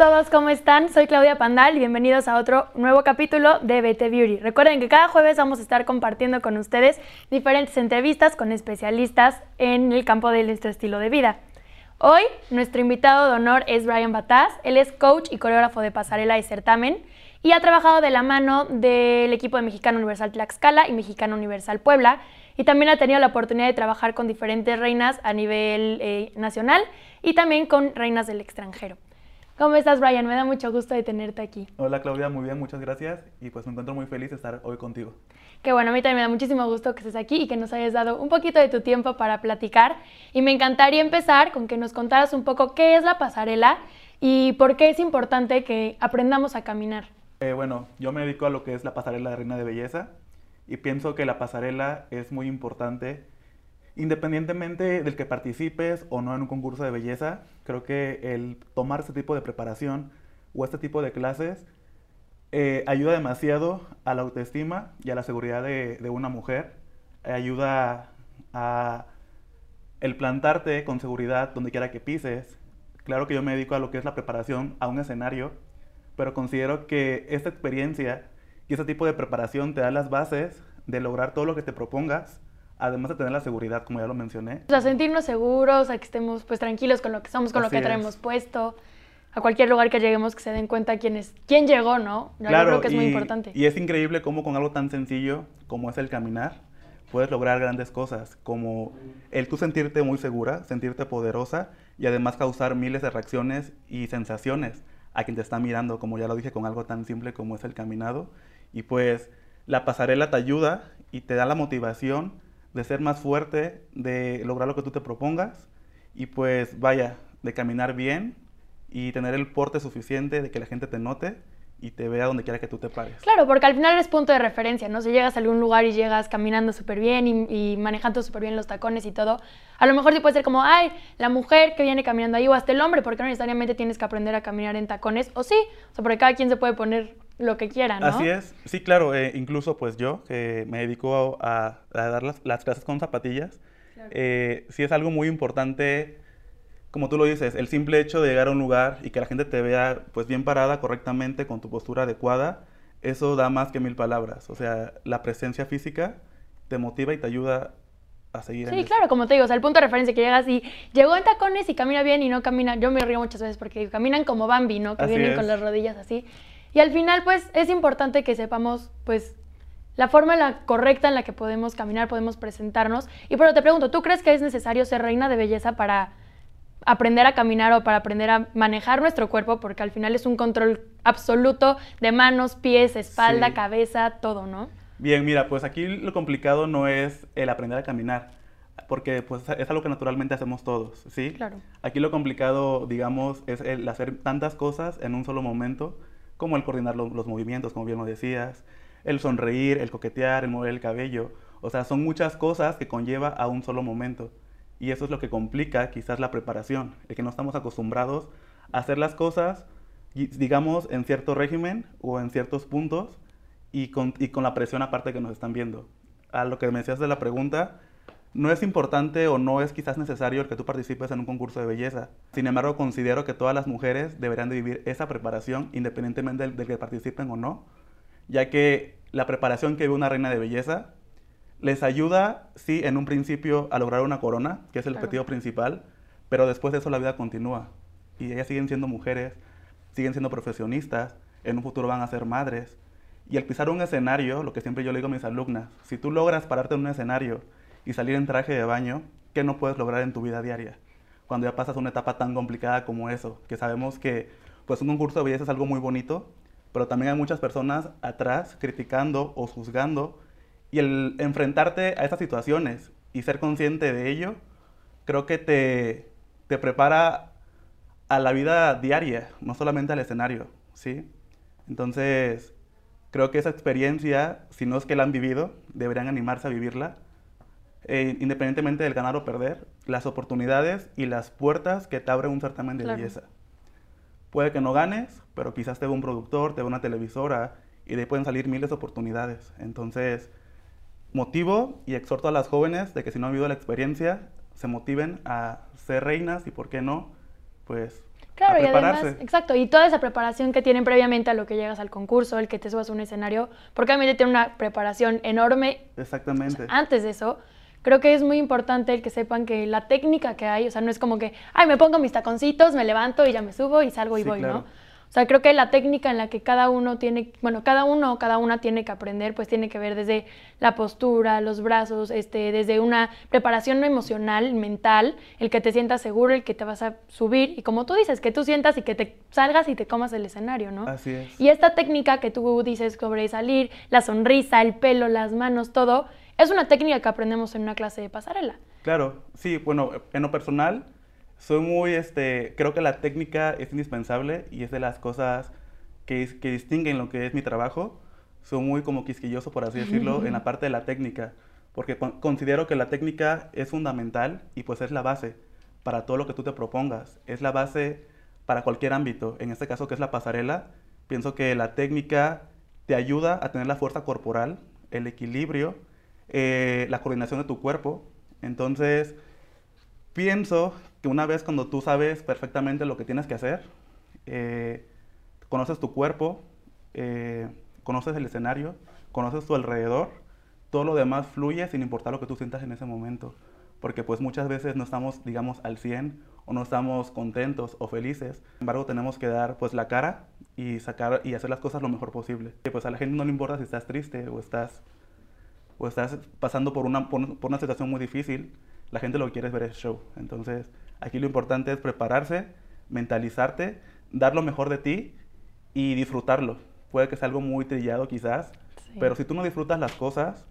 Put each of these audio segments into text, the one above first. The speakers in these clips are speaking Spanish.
todos, ¿cómo están? Soy Claudia Pandal y bienvenidos a otro nuevo capítulo de BT Beauty. Recuerden que cada jueves vamos a estar compartiendo con ustedes diferentes entrevistas con especialistas en el campo de nuestro estilo de vida. Hoy nuestro invitado de honor es Brian Bataz. Él es coach y coreógrafo de pasarela y certamen y ha trabajado de la mano del equipo de Mexicano Universal Tlaxcala y Mexicano Universal Puebla y también ha tenido la oportunidad de trabajar con diferentes reinas a nivel eh, nacional y también con reinas del extranjero. ¿Cómo estás, Brian? Me da mucho gusto de tenerte aquí. Hola, Claudia, muy bien, muchas gracias. Y pues me encuentro muy feliz de estar hoy contigo. Qué bueno, a mí también me da muchísimo gusto que estés aquí y que nos hayas dado un poquito de tu tiempo para platicar. Y me encantaría empezar con que nos contaras un poco qué es la pasarela y por qué es importante que aprendamos a caminar. Eh, bueno, yo me dedico a lo que es la pasarela de Reina de Belleza y pienso que la pasarela es muy importante Independientemente del que participes o no en un concurso de belleza, creo que el tomar este tipo de preparación o este tipo de clases eh, ayuda demasiado a la autoestima y a la seguridad de, una mujer. ayuda a el plantarte con seguridad donde quiera que pises. Claro que yo me dedico a lo que es la preparación a un escenario, pero considero que esta experiencia y este tipo de preparación te da las bases de lograr todo lo que te propongas además de tener la seguridad, como ya lo mencioné. O sea, sentirnos seguros, a que estemos pues tranquilos con lo que somos, con lo que traemos puesto. A cualquier lugar que lleguemos que se den cuenta quién es, quién llegó, ¿no? Yo creo que es muy importante. Y es increíble cómo con algo tan sencillo como es el caminar, puedes lograr grandes cosas, como el tú sentirte muy segura, sentirte poderosa y además causar miles de reacciones y sensaciones a quien te está mirando, como ya lo dije, con algo tan simple como es el caminado. Y pues la pasarela te ayuda y te da la motivación de ser más fuerte, de lograr lo que tú te propongas y pues vaya, de caminar bien y tener el porte suficiente de que la gente te note y te vea donde quiera que tú te pares. Claro, porque al final eres punto de referencia, ¿no? Si llegas a algún lugar y llegas caminando súper bien y, manejando súper bien los tacones y todo, a lo mejor sí puede ser como, ay, la mujer que viene caminando ahí o hasta el hombre, porque no necesariamente tienes que aprender a caminar en tacones, o sí, o sea, porque cada quien se puede poner lo que quiera, ¿no? Así es, sí, claro, eh, incluso pues yo, que me dedico a, dar las, clases con zapatillas, eh, sí es algo muy importante como tú lo dices, el simple hecho de llegar a un lugar y que la gente te vea pues bien parada correctamente con tu postura adecuada, eso da más que mil palabras. O sea, la presencia física te motiva y te ayuda a seguir. Sí, claro, como te digo, o sea, el punto de referencia que llegas y llegó en tacones y camina bien y no camina, yo me río muchas veces porque caminan como Bambi, ¿no? Que vienen con las rodillas así. Y al final, pues, es importante que sepamos, pues, la forma la correcta en la que podemos caminar, podemos presentarnos. Y pero te pregunto, ¿tú crees que es necesario ser reina de belleza para aprender a caminar o para aprender a manejar nuestro cuerpo, porque al final es un control absoluto de manos, pies, espalda, cabeza, todo, ¿no? Bien, mira, pues aquí lo complicado no es el aprender a caminar, porque pues es algo que naturalmente hacemos todos, ¿sí? Claro. Aquí lo complicado, digamos, es el hacer tantas cosas en un solo momento, como el coordinar los movimientos, como bien lo decías, el sonreír, el coquetear, el mover el cabello, o sea, son muchas cosas que conlleva a un solo momento. Y eso es lo que complica quizás la preparación, el que no estamos acostumbrados a hacer las cosas, digamos, en cierto régimen o en ciertos puntos y con, y con la presión aparte que nos están viendo. A lo que me decías de la pregunta, no es importante o no es quizás necesario el que tú participes en un concurso de belleza. Sin embargo, considero que todas las mujeres deberían de vivir esa preparación independientemente del, del que participen o no, ya que la preparación que vive una reina de belleza les ayuda, sí, en un principio a lograr una corona, que es el objetivo principal, pero después de eso la vida continúa. Y ellas siguen siendo mujeres, siguen siendo profesionistas, en un futuro van a ser madres. Y al pisar un escenario, lo que siempre yo le digo a mis alumnas, si tú logras pararte en un escenario y salir en traje de baño, ¿qué no puedes lograr en tu vida diaria? Cuando ya pasas una etapa tan complicada como eso, que sabemos que pues un concurso de belleza es algo muy bonito, pero también hay muchas personas atrás criticando o juzgando y el enfrentarte a estas situaciones y ser consciente de ello, creo que te, te prepara a la vida diaria, no solamente al escenario, ¿sí? Entonces, creo que esa experiencia, si no es que la han vivido, deberían animarse a vivirla, eh, independientemente del ganar o perder, las oportunidades y las puertas que te abre un certamen de belleza. Puede que no ganes, pero quizás te ve un productor, te ve una televisora y de ahí pueden salir miles de oportunidades. Entonces, motivo y exhorto a las jóvenes de que si no han vivido la experiencia, se motiven a ser reinas y por qué no, pues Claro, a y además, exacto, y toda esa preparación que tienen previamente a lo que llegas al concurso, el que te subas a un escenario, porque obviamente tiene una preparación enorme Exactamente. antes de eso. Creo que es muy importante el que sepan que la técnica que hay, o sea, no es como que, ay, me pongo mis taconcitos, me levanto y ya me subo y salgo y Sí, voy, claro. ¿no? O sea, creo que la técnica en la que cada uno tiene, bueno, cada uno o cada una tiene que aprender, pues tiene que ver desde la postura, los brazos, este, desde una preparación emocional, mental, el que te sientas seguro, el que te vas a subir y como tú dices, que tú sientas y que te salgas y te comas el escenario, ¿no? Así es. Y esta técnica que tú dices sobre salir, la sonrisa, el pelo, las manos, todo, es una técnica que aprendemos en una clase de pasarela. Claro, sí, bueno, en lo personal, soy muy, este, creo que la técnica es indispensable y es de las cosas que, que distinguen lo que es mi trabajo. Soy muy como quisquilloso, por así decirlo, en la parte de la técnica, porque con- considero que la técnica es fundamental y pues es la base para todo lo que tú te propongas. Es la base para cualquier ámbito. En este caso, que es la pasarela, pienso que la técnica te ayuda a tener la fuerza corporal, el equilibrio, eh, la coordinación de tu cuerpo. Entonces, pienso que una vez cuando tú sabes perfectamente lo que tienes que hacer, eh, conoces tu cuerpo, eh, conoces el escenario, conoces tu alrededor, todo lo demás fluye sin importar lo que tú sientas en ese momento. Porque pues muchas veces no estamos, digamos, al 100 o no estamos contentos o felices. Sin embargo, tenemos que dar pues la cara y sacar y hacer las cosas lo mejor posible. Y pues a la gente no le importa si estás triste o estás o estás pasando por una, por, una situación muy difícil, la gente lo que quiere es ver el show. Entonces, aquí lo importante es prepararse, mentalizarte, dar lo mejor de ti y disfrutarlo. Puede que sea algo muy trillado quizás, Sí. pero si tú no disfrutas las cosas,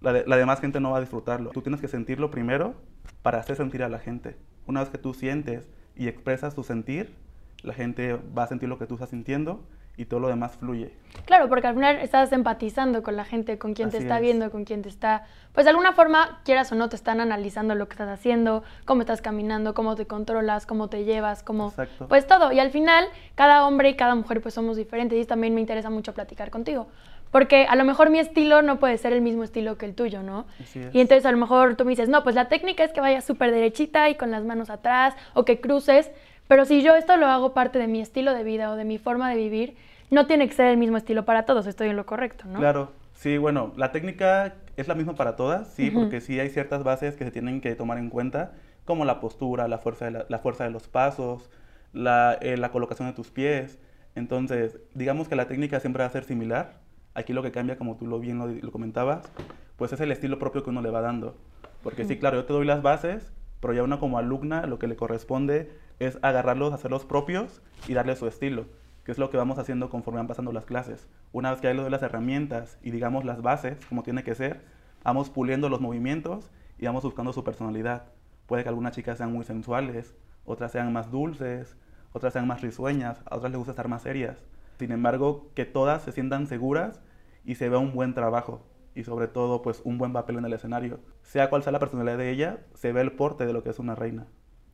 la, de- la demás gente no va a disfrutarlo. Tú tienes que sentirlo primero para hacer sentir a la gente. Una vez que tú sientes y expresas tu sentir, la gente va a sentir lo que tú estás sintiendo y todo lo demás fluye. Claro, porque al final estás empatizando con la gente, con quien te está es. viendo, con quien te está, pues de alguna forma, quieras o no, te están analizando lo que estás haciendo, cómo estás caminando, cómo te controlas, cómo te llevas, cómo, Exacto. pues todo. Y al final, cada hombre y cada mujer, pues somos diferentes y también me interesa mucho platicar contigo. Porque a lo mejor mi estilo no puede ser el mismo estilo que el tuyo, ¿no? Y entonces a lo mejor tú me dices, no, pues la técnica es que vayas súper derechita y con las manos atrás o que cruces, pero si yo esto lo hago parte de mi estilo de vida o de mi forma de vivir, no tiene que ser el mismo estilo para todos, estoy en lo correcto, ¿no? Claro, sí, bueno, la técnica es la misma para todas, sí, porque sí hay ciertas bases que se tienen que tomar en cuenta, como la postura, la fuerza de, la, la fuerza de los pasos, la, eh, la colocación de tus pies. Entonces, digamos que la técnica siempre va a ser similar. Aquí lo que cambia, como tú lo bien lo, lo comentabas, pues es el estilo propio que uno le va dando. Porque sí, claro, yo te doy las bases, pero ya uno como alumna lo que le corresponde es agarrarlos, hacerlos propios y darle su estilo, que es lo que vamos haciendo conforme van pasando las clases. Una vez que ya le doy las herramientas y digamos las bases, como tiene que ser, vamos puliendo los movimientos y vamos buscando su personalidad. Puede que algunas chicas sean muy sensuales, otras sean más dulces, otras sean más risueñas, a otras les gusta estar más serias. Sin embargo, que todas se sientan seguras y se vea un buen trabajo y sobre todo pues un buen papel en el escenario. Sea cual sea la personalidad de ella, se ve el porte de lo que es una reina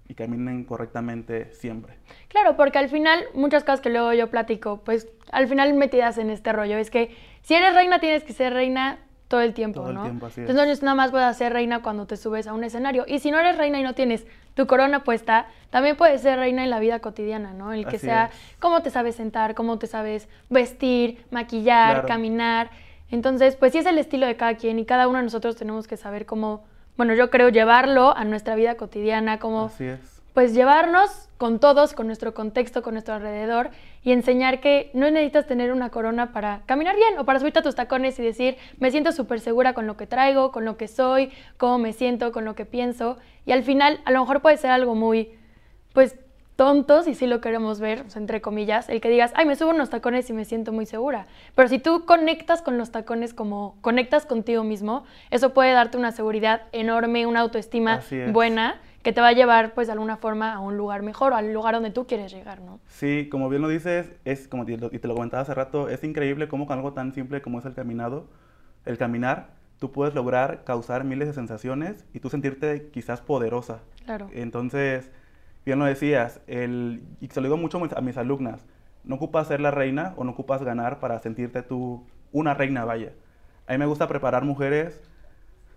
y caminen correctamente siempre. Claro, porque al final, muchas cosas que luego yo platico, pues al final metidas en este rollo, es que si eres reina tienes que ser reina todo el tiempo, Todo el ¿no? tiempo, así Entonces es. no es nada más puedes ser reina cuando te subes a un escenario. Y si no eres reina y no tienes tu corona puesta, también puedes ser reina en la vida cotidiana, ¿no? El que Así sea es. cómo te sabes sentar, cómo te sabes vestir, maquillar, Claro. caminar. Entonces, pues sí es el estilo de cada quien y cada uno de nosotros tenemos que saber cómo, bueno, yo creo llevarlo a nuestra vida cotidiana, cómo Así es. pues llevarnos con todos, con nuestro contexto, con nuestro alrededor y enseñar que no necesitas tener una corona para caminar bien o para subirte a tus tacones y decir, me siento súper segura con lo que traigo, con lo que soy, cómo me siento, con lo que pienso. Y al final, a lo mejor puede ser algo muy, pues, tonto, si sí lo queremos ver, o sea, entre comillas, el que digas, ay, me subo unos tacones y me siento muy segura. Pero si tú conectas con los tacones como conectas contigo mismo, eso puede darte una seguridad enorme, una autoestima buena que te va a llevar, pues, de alguna forma a un lugar mejor o al lugar donde tú quieres llegar, ¿no? Sí, como bien lo dices, es como te, lo- y te lo comentaba hace rato, es increíble cómo con algo tan simple como es el caminado, el caminar, tú puedes lograr causar miles de sensaciones y tú sentirte quizás poderosa. Claro. Entonces, bien lo decías, el, y se lo digo mucho a mis- alumnas, no ocupas ser la reina o no ocupas ganar para sentirte tú una reina, vaya. A mí me gusta preparar mujeres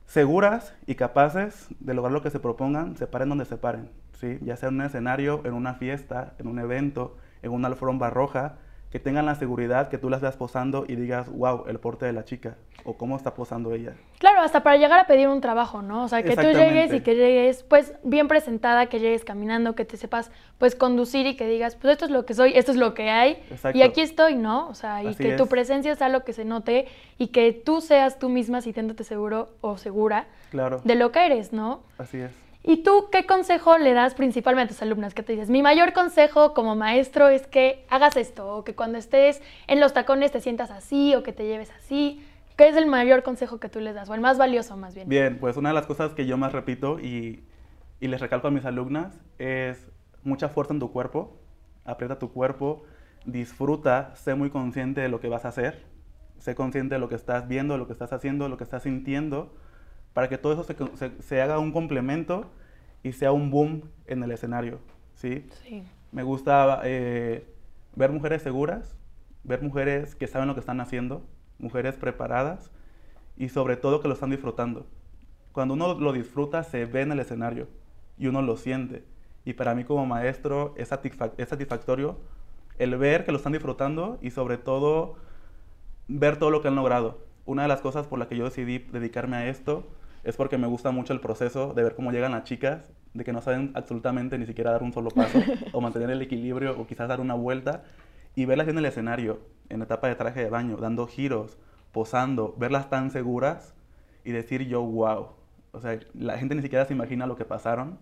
seguras y capaces de lograr lo que se propongan, se paren donde se paren, ¿sí? ya sea en un escenario, en una fiesta, en un evento, en una alfombra roja, que tengan la seguridad que tú las veas posando y digas, wow, el porte de la chica o cómo está posando ella. Claro, hasta para llegar a pedir un trabajo, ¿no? O sea, que tú llegues y que llegues pues bien presentada, que llegues caminando, que te sepas pues conducir y que digas, pues esto es lo que soy, esto es lo que hay y aquí estoy, ¿no? O sea, y que tu presencia sea lo que se note y que tú seas tú misma sintiéndote seguro o segura claro. de lo que eres, ¿no? Así es. ¿Y tú qué consejo le das principalmente a tus alumnas? ¿Qué te dices? Mi mayor consejo como maestro es que hagas esto, o que cuando estés en los tacones te sientas así, o que te lleves así. ¿Qué es el mayor consejo que tú les das? O el más valioso, más bien. Bien, pues una de las cosas que yo más repito y, y les recalco a mis alumnas es mucha fuerza en tu cuerpo, aprieta tu cuerpo, disfruta, sé muy consciente de lo que vas a hacer, sé consciente de lo que estás viendo, lo que estás haciendo, lo que estás sintiendo para que todo eso se, haga un complemento y sea un boom en el escenario, ¿sí? Sí. Me gusta eh, ver mujeres seguras, ver mujeres que saben lo que están haciendo, mujeres preparadas y sobre todo que lo están disfrutando. Cuando uno lo disfruta se ve en el escenario y uno lo siente. Y para mí como maestro es, es satisfactorio el ver que lo están disfrutando y sobre todo ver todo lo que han logrado. Una de las cosas por la que yo decidí dedicarme a esto es porque me gusta mucho el proceso de ver cómo llegan las chicas, de que no saben absolutamente ni siquiera dar un solo paso o mantener el equilibrio o quizás dar una vuelta y verlas en el escenario, en la etapa de traje de baño, dando giros, posando, verlas tan seguras y decir yo, wow. O sea, la gente ni siquiera se imagina lo que pasaron,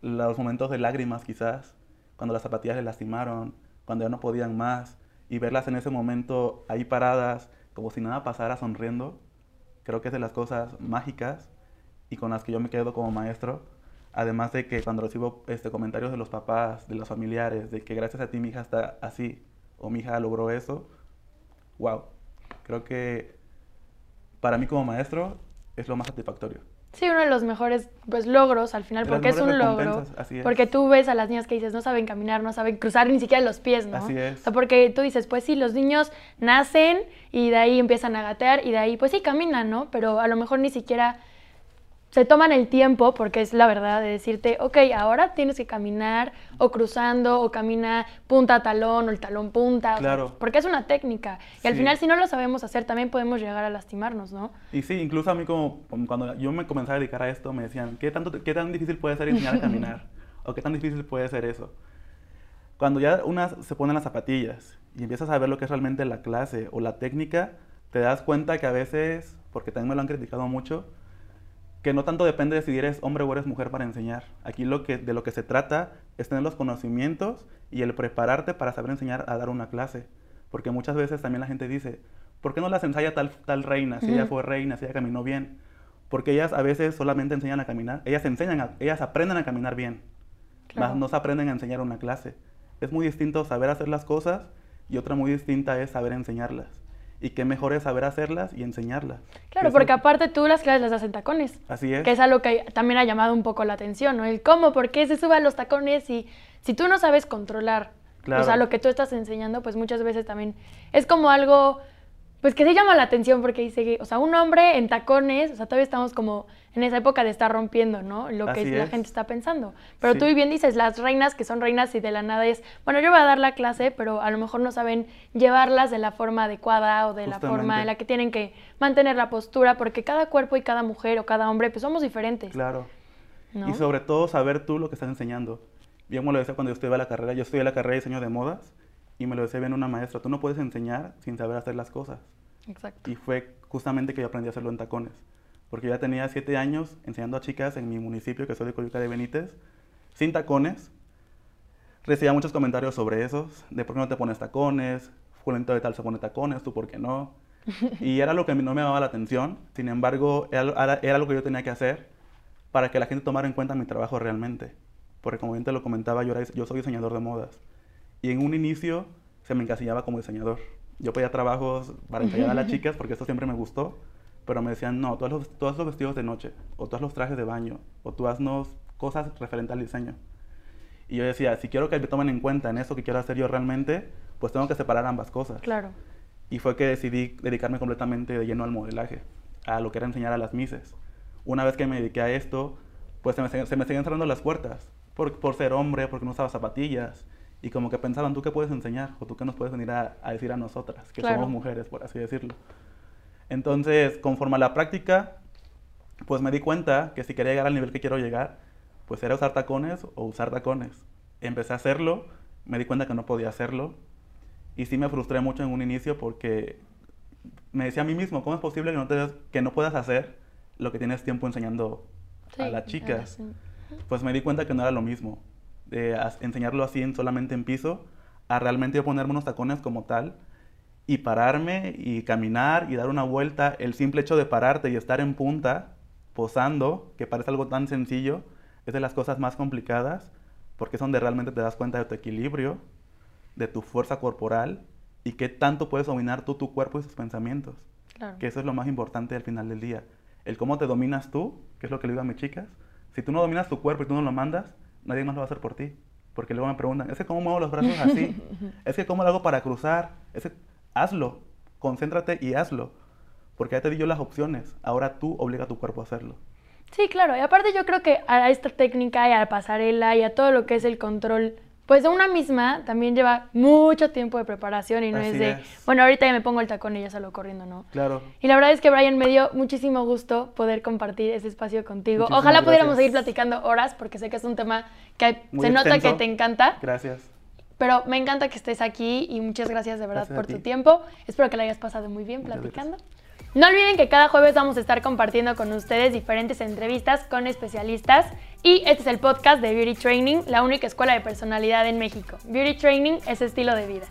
los momentos de lágrimas quizás, cuando las zapatillas les lastimaron, cuando ya no podían más, y verlas en ese momento ahí paradas, como si nada pasara, sonriendo, creo que es de las cosas mágicas y con las que yo me quedo como maestro. Además de que cuando recibo este, comentarios de los papás, de los familiares, de que gracias a ti mi hija está así o mi hija logró eso, wow. Creo que para mí como maestro es lo más satisfactorio. Sí, uno de los mejores pues, logros al final, porque es un logro. Porque tú ves a las niñas que dices, no saben caminar, no saben cruzar ni siquiera los pies, ¿no? Así es. O sea, porque tú dices, pues sí, los niños nacen y de ahí empiezan a gatear y de ahí, pues sí, caminan, ¿no? Pero a lo mejor ni siquiera se toman el tiempo, porque es la verdad, de decirte, ok, ahora tienes que caminar o cruzando o camina punta a talón o el talón punta. Claro. porque es una técnica. Y al final, si no lo sabemos hacer, también podemos llegar a lastimarnos, ¿no? Y sí, incluso a mí como cuando yo me comencé a dedicar a esto, me decían, ¿qué, tanto, qué tan difícil puede ser enseñar a caminar? ¿O qué tan difícil puede ser eso? Cuando ya una se pone las zapatillas y empiezas a ver lo que es realmente la clase o la técnica, te das cuenta que a veces, porque también me lo han criticado mucho, que no tanto depende de si eres hombre o eres mujer para enseñar. Aquí lo que, de lo que se trata es tener los conocimientos y el prepararte para saber enseñar a dar una clase. Porque muchas veces también la gente dice, ¿por qué no las ensaya tal, tal reina? Si ella fue reina, si ella caminó bien. Porque ellas a veces solamente enseñan a caminar. Ellas enseñan, ellas aprenden a caminar bien. Más no se aprenden a enseñar una clase. Es muy distinto saber hacer las cosas y otra muy distinta es saber enseñarlas y qué mejor es saber hacerlas y enseñarlas. Claro, porque aparte tú las clases las das en tacones. Así es. Que es algo que también ha llamado un poco la atención, ¿no? El cómo, por qué se suben los tacones y si tú no sabes controlar, o sea, lo que tú estás enseñando, pues muchas veces también es como algo pues que se llama la atención porque dice, o sea, un hombre en tacones, o sea, todavía estamos como en esa época de estar rompiendo, ¿no? Lo que la gente está pensando. Pero tú bien dices, las reinas que son reinas y de la nada es, bueno, yo voy a dar la clase, pero a lo mejor no saben llevarlas de la forma adecuada o de la forma en la que tienen que mantener la postura, porque cada cuerpo y cada mujer o cada hombre, pues somos diferentes. Claro. Y sobre todo saber tú lo que estás enseñando. Bien me lo decía cuando yo estudié la carrera, yo estudié la carrera de diseño de modas y me lo decía bien una maestra, tú no puedes enseñar sin saber hacer las cosas. Exacto. Y fue justamente que yo aprendí a hacerlo en tacones. Porque yo ya tenía siete años enseñando a chicas en mi municipio, que soy de Coyuca de Benítez, sin tacones. Recibía muchos comentarios sobre esos, de por qué no te pones tacones, fulanito de tal se pone tacones, tú por qué no. Y era lo que no me llamaba la atención, sin embargo, era, era, lo que yo tenía que hacer para que la gente tomara en cuenta mi trabajo realmente. Porque como bien te lo comentaba, yo, yo soy diseñador de modas. Y en un inicio se me encasillaba como diseñador. Yo pedía trabajos para enseñar a las chicas porque eso siempre me gustó, pero me decían, no, todos los, todos los vestidos de noche, o todos los trajes de baño, o tú haznos cosas referentes al diseño. Y yo decía, si quiero que me tomen en cuenta en eso que quiero hacer yo realmente, pues tengo que separar ambas cosas. Claro. Y fue que decidí dedicarme completamente de lleno al modelaje, a lo que era enseñar a las mises. una vez que me dediqué a esto, pues se me, se me siguen cerrando las puertas. Por, por ser hombre, porque no usaba zapatillas. Y como que pensaban, ¿tú qué puedes enseñar? ¿O tú qué nos puedes venir a, a decir a nosotras? Que Claro. somos mujeres, por así decirlo. Entonces, conforme a la práctica, pues me di cuenta que si quería llegar al nivel que quiero llegar, pues era usar tacones o usar tacones. Empecé a hacerlo, me di cuenta que no podía hacerlo y sí me frustré mucho en un inicio porque me decía a mí mismo, ¿cómo es posible que no, te, que no puedas hacer lo que tienes tiempo enseñando Sí, a las chicas? Pues me di cuenta que no era lo mismo, de enseñarlo así en, solamente en piso, a realmente yo ponerme unos tacones como tal y pararme y caminar y dar una vuelta. El simple hecho de pararte y estar en punta, posando, que parece algo tan sencillo, es de las cosas más complicadas porque es donde realmente te das cuenta de tu equilibrio, de tu fuerza corporal y qué tanto puedes dominar tú tu cuerpo y sus pensamientos. Claro. Que eso es lo más importante al final del día. El cómo te dominas tú, que es lo que le digo a mis chicas. Si tú no dominas tu cuerpo y tú no lo mandas, nadie más lo va a hacer por ti. Porque luego me preguntan, es que cómo muevo los brazos así, es que cómo lo hago para cruzar, es que hazlo, concéntrate y hazlo. Porque ya te di yo las opciones, ahora tú obliga a tu cuerpo a hacerlo. Sí, claro. Y aparte yo creo que a esta técnica y a la pasarela y a todo lo que es el control, pues de una misma también lleva mucho tiempo de preparación y no es de, es. bueno, ahorita ya me pongo el tacón y ya salgo corriendo, ¿no? Claro. Y la verdad es que Brian me dio muchísimo gusto poder compartir ese espacio contigo. Muchísimas Ojalá pudiéramos gracias. seguir platicando horas porque sé que es un tema que Muy se nota que te encanta, Gracias. pero me encanta que estés aquí y muchas gracias de verdad Gracias por tu ti. tiempo. Espero que la hayas pasado muy bien Muchas platicando. No olviden que cada jueves vamos a estar compartiendo con ustedes diferentes entrevistas con especialistas y este es el podcast de Beauty Training, la única escuela de personalidad en México. Beauty Training es estilo de vida.